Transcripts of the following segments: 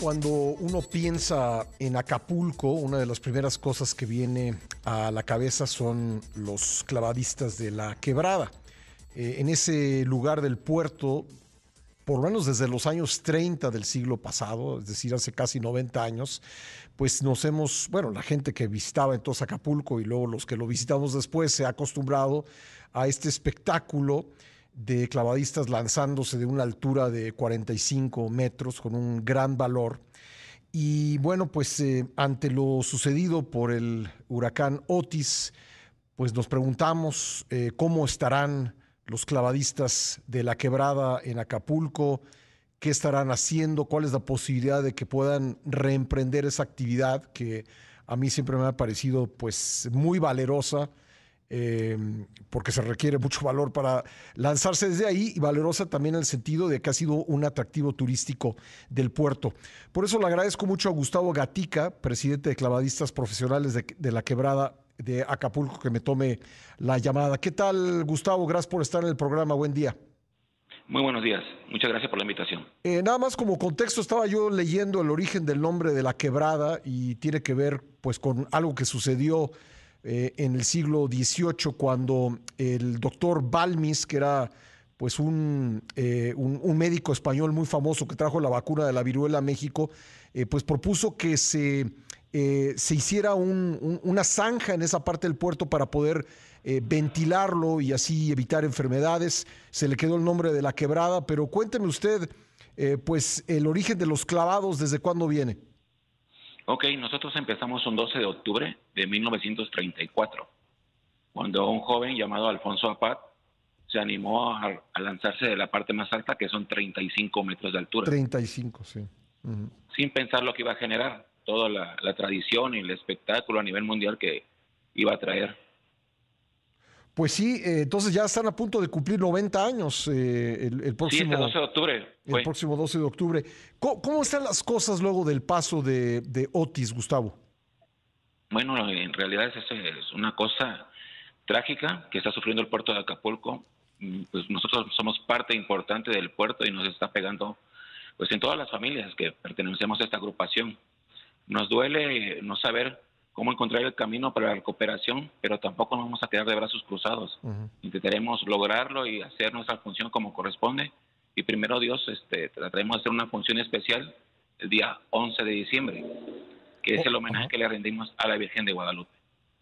Cuando uno piensa en Acapulco, una de las primeras cosas que viene a la cabeza son los clavadistas de la quebrada. Eh, en ese lugar del puerto, por lo menos desde los años 30 del siglo pasado, es decir, hace casi 90 años, pues nos hemos, bueno, la gente que visitaba entonces Acapulco y luego los que lo visitamos después se ha acostumbrado a este espectáculo de clavadistas lanzándose de una altura de 45 metros con un gran valor. Y bueno, pues eh, ante lo sucedido por el huracán Otis, pues nos preguntamos eh, cómo estarán los clavadistas de la quebrada en Acapulco, qué estarán haciendo, cuál es la posibilidad de que puedan reemprender esa actividad que a mí siempre me ha parecido pues muy valerosa Em, porque se requiere mucho valor para lanzarse desde ahí y valerosa también en el sentido de que ha sido un atractivo turístico del puerto. Por eso le agradezco mucho a Gustavo Gatica, presidente de Clavadistas Profesionales de, de la Quebrada de Acapulco, que me tome la llamada. ¿Qué tal, Gustavo? Gracias por estar en el programa. Buen día. Muy buenos días. Muchas gracias por la invitación. Eh, nada más como contexto, estaba yo leyendo el origen del nombre de la quebrada y tiene que ver pues con algo que sucedió eh, en el siglo XVIII cuando el doctor Balmis, que era pues eh, un, un, médico español muy famoso que trajo la vacuna de la viruela a México, eh, pues propuso que se, se hiciera una zanja en esa parte del puerto para poder ventilarlo y así evitar enfermedades. Se le quedó el nombre de la quebrada, pero cuénteme usted, pues el origen de los clavados, ¿desde cuándo viene? Ok, nosotros empezamos un 12 de octubre de 1934, cuando un joven llamado Alfonso Apat se animó a, lanzarse de la parte más alta, que son 35 metros de altura. 35, sí. Sin pensar lo que iba a generar, toda la, la tradición y el espectáculo a nivel mundial que iba a traer. Pues sí, eh, entonces ya están a punto de cumplir 90 años eh, el, próximo... 12 de octubre. El próximo 12 de octubre. ¿Cómo, están las cosas luego del paso de, Otis, Gustavo? Bueno, en realidad es, es una cosa trágica que está sufriendo el puerto de Acapulco. Mm, pues nosotros somos parte importante del puerto y nos está pegando pues en todas las familias que pertenecemos a esta agrupación. Nos duele no saber cómo encontrar el camino para la cooperación, pero tampoco nos vamos a quedar de brazos cruzados. Intentaremos lograrlo y hacer nuestra función como corresponde. Y primero Dios, este, trataremos de hacer una función especial el día 11 de diciembre, que es el oh, homenaje que le rendimos a la Virgen de Guadalupe.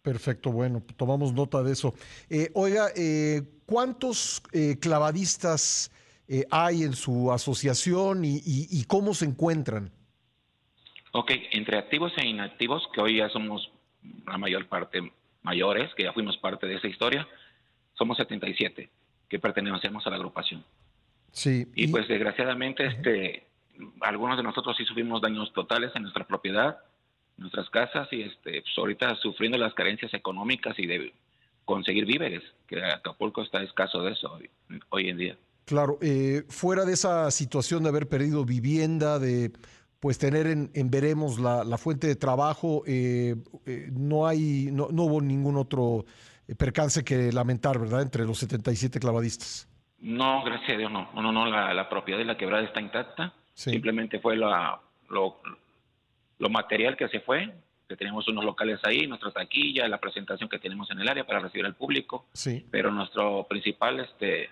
Perfecto, bueno, tomamos nota de eso. Eh, oiga, eh, ¿cuántos eh, clavadistas hay en su asociación y cómo se encuentran? Ok, entre activos e inactivos, que hoy ya somos la mayor parte mayores, que ya fuimos parte de esa historia, somos 77 que pertenecemos a la agrupación. Sí. Y, pues desgraciadamente, este, algunos de nosotros sí sufrimos daños totales en nuestra propiedad, en nuestras casas, y este, pues ahorita sufriendo las carencias económicas y de conseguir víveres, que Acapulco está escaso de eso hoy, en día. Claro, eh, fuera de esa situación de haber perdido vivienda, de pues tener en, veremos la, fuente de trabajo, eh, eh, no hay, no, hubo ningún otro eh, percance que lamentar, ¿verdad? Entre los 77 clavadistas. No, gracias a Dios, no. No, no, la, propiedad de la quebrada está intacta. Simplemente fue la, lo, lo material que se fue, que tenemos unos locales ahí, nuestra taquilla, la presentación que tenemos en el área para recibir al público. Sí. Pero nuestro principal este,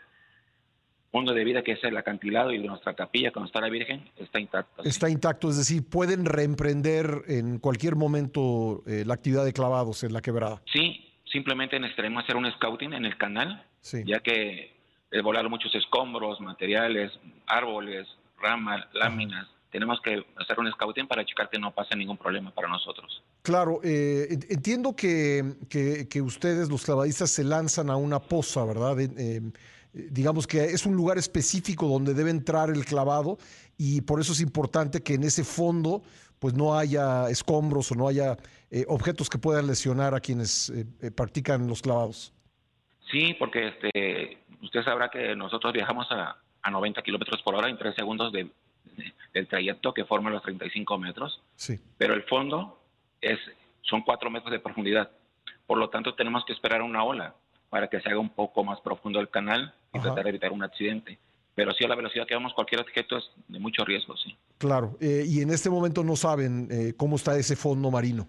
mundo de vida que es el acantilado y nuestra capilla cuando está la Virgen está intacto. Está intacto, es decir, pueden reemprender en cualquier momento eh, la actividad de clavados en la quebrada. Sí, simplemente necesitaremos hacer un scouting en el canal, ya que es volar muchos escombros, materiales, árboles, ramas, láminas. Tenemos que hacer un scouting para checar que no pase ningún problema para nosotros. Claro, eh, entiendo que, que, ustedes, los clavadistas, se lanzan a una poza, ¿verdad? Eh, digamos que es un lugar específico donde debe entrar el clavado y por eso es importante que en ese fondo pues no haya escombros o no haya eh, objetos que puedan lesionar a quienes eh, eh, practican los clavados. Sí, porque este, usted sabrá que nosotros viajamos a, a 90 kilómetros por hora en tres segundos de, del trayecto que forma los 35 metros. Sí. Pero el fondo es, son cuatro metros de profundidad. Por lo tanto, tenemos que esperar una ola para que se haga un poco más profundo el canal y tratar de evitar un accidente. Pero sí, a la velocidad que vamos, cualquier objeto es de mucho riesgo, sí. Claro, eh, y en este momento no saben eh, cómo está ese fondo marino.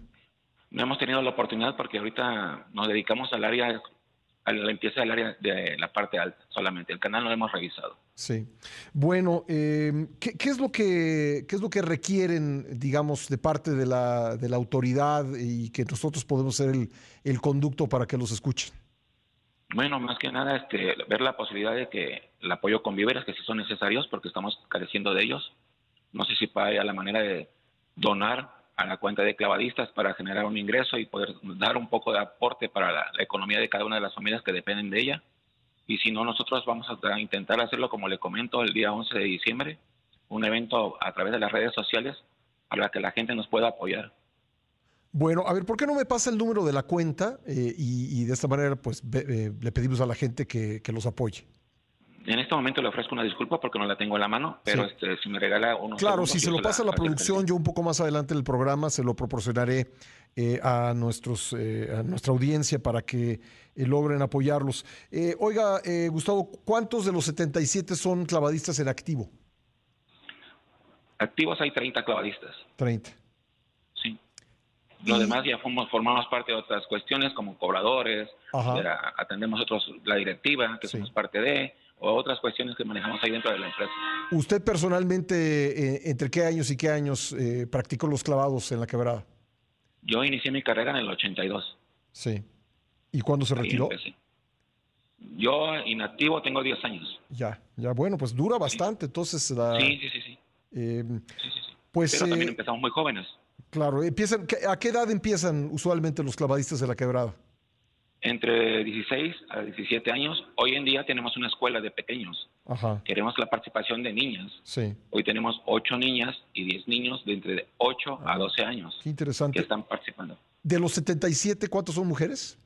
No hemos tenido la oportunidad porque ahorita nos dedicamos al área, a la limpieza del área de la parte alta solamente. El canal no lo hemos revisado. Sí. Bueno, eh, ¿qué, qué, es lo que, ¿qué es lo que requieren, digamos, de parte de la, de la autoridad y que nosotros podemos ser el, el conducto para que los escuchen? Bueno, más que nada, este, ver la posibilidad de que el apoyo con víveres, que sí son necesarios porque estamos careciendo de ellos. No sé si hay la manera de donar a la cuenta de clavadistas para generar un ingreso y poder dar un poco de aporte para la, la economía de cada una de las familias que dependen de ella. Y si no, nosotros vamos a intentar hacerlo, como le comento, el día 11 de diciembre, un evento a través de las redes sociales para que la gente nos pueda apoyar. Bueno, a ver, ¿por qué no me pasa el número de la cuenta eh, y, y, de esta manera pues eh, le pedimos a la gente que, que, los apoye? En este momento le ofrezco una disculpa porque no la tengo en la mano, pero sí. este, si me regala unos Claro, si se lo pasa a la, la producción, yo un poco más adelante en el programa se lo proporcionaré eh, a, nuestros, eh, a nuestra audiencia para que logren apoyarlos. oiga, Gustavo, ¿cuántos de los 77 son clavadistas en activo? Activos hay 30 clavadistas. 30. Lo demás ya fuimos, formamos parte de otras cuestiones como cobradores, la, atendemos otros la directiva, que sí. somos parte de, o otras cuestiones que manejamos ahí dentro de la empresa. ¿Usted personalmente, eh, entre qué años y qué años eh, practicó los clavados en la quebrada? Yo inicié mi carrera en el 82. Sí. ¿Y cuándo se retiró? Yo inactivo tengo 10 años. Ya, ya, bueno, pues dura bastante, sí. entonces... La, sí, sí, sí, sí. Eh, sí, sí, sí. Pues, Pero también empezamos muy jóvenes. Claro, empiezan, ¿a qué edad empiezan usualmente los clavadistas de la quebrada? Entre 16 a 17 años. Hoy en día tenemos una escuela de pequeños. Ajá. Queremos la participación de niñas. Sí. Hoy tenemos 8 niñas y 10 niños de entre 8 ah, a 12 años. Qué interesante. Que están participando. De los 77, ¿cuántos son mujeres?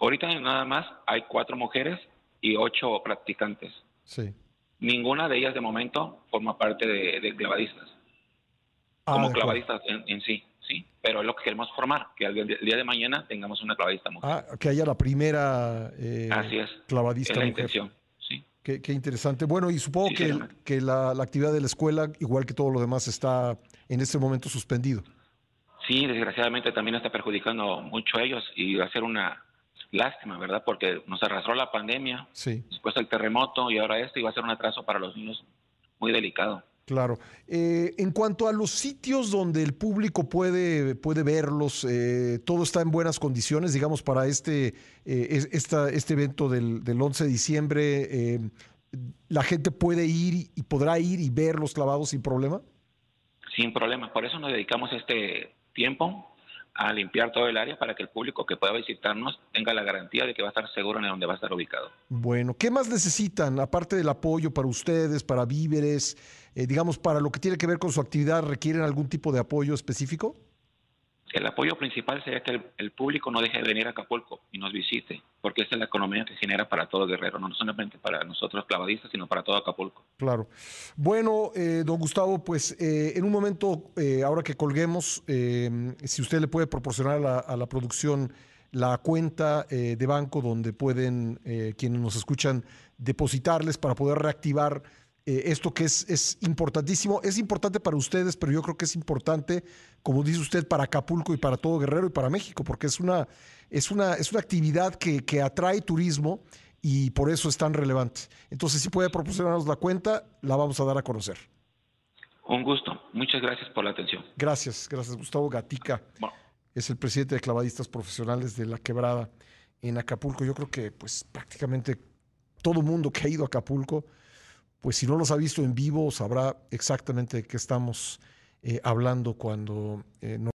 Ahorita nada más hay 4 mujeres y 8 practicantes. Sí. Ninguna de ellas de momento forma parte de, de clavadistas. Ah, como clavadistas en, en, sí, sí, pero es lo que queremos formar, que el día de mañana tengamos una clavadista mujer. Ah, que haya la primera eh, Así es, clavadista es la mujer. intención, sí. Qué, qué, interesante. Bueno, y supongo sí, que, el, que la, la, actividad de la escuela, igual que todo lo demás, está en este momento suspendido. Sí, desgraciadamente también está perjudicando mucho a ellos y va a ser una lástima, ¿verdad? Porque nos arrastró la pandemia, sí. después el terremoto y ahora esto, y va a ser un atraso para los niños muy delicado. Claro. Eh, en cuanto a los sitios donde el público puede, puede verlos, eh, todo está en buenas condiciones, digamos, para este, eh, este evento del, del, 11 de diciembre. eh, ¿La gente puede ir y podrá ir y ver los clavados sin problema? Sin problema. Por eso nos dedicamos este tiempo a limpiar todo el área para que el público que pueda visitarnos tenga la garantía de que va a estar seguro en donde va a estar ubicado. Bueno, ¿qué más necesitan aparte del apoyo para ustedes, para víveres, eh, digamos, para lo que tiene que ver con su actividad, requieren algún tipo de apoyo específico? El apoyo principal sería que el, el, público no deje de venir a Acapulco y nos visite, porque esta es la economía que genera para todo Guerrero, no solamente para nosotros clavadistas, sino para todo Acapulco. Claro. Bueno, eh, don Gustavo, pues eh, en un momento, eh, ahora que colguemos, eh, si usted le puede proporcionar a la, a la producción la cuenta eh, de banco donde pueden quienes nos escuchan depositarles para poder reactivar eh, esto que es, es, importantísimo. Es importante para ustedes, pero yo creo que es importante, como dice usted, para Acapulco y para todo Guerrero y para México, porque es una, es una, es una actividad que, que atrae turismo y por eso es tan relevante. Entonces, si puede proporcionarnos la cuenta, la vamos a dar a conocer. Un gusto. Muchas gracias por la atención. Gracias, gracias, Gustavo Gatica. Bueno. Es el presidente de clavadistas profesionales de La Quebrada en Acapulco. Yo creo que pues prácticamente todo mundo que ha ido a Acapulco pues si no los ha visto en vivo, sabrá exactamente de qué estamos eh, hablando cuando eh,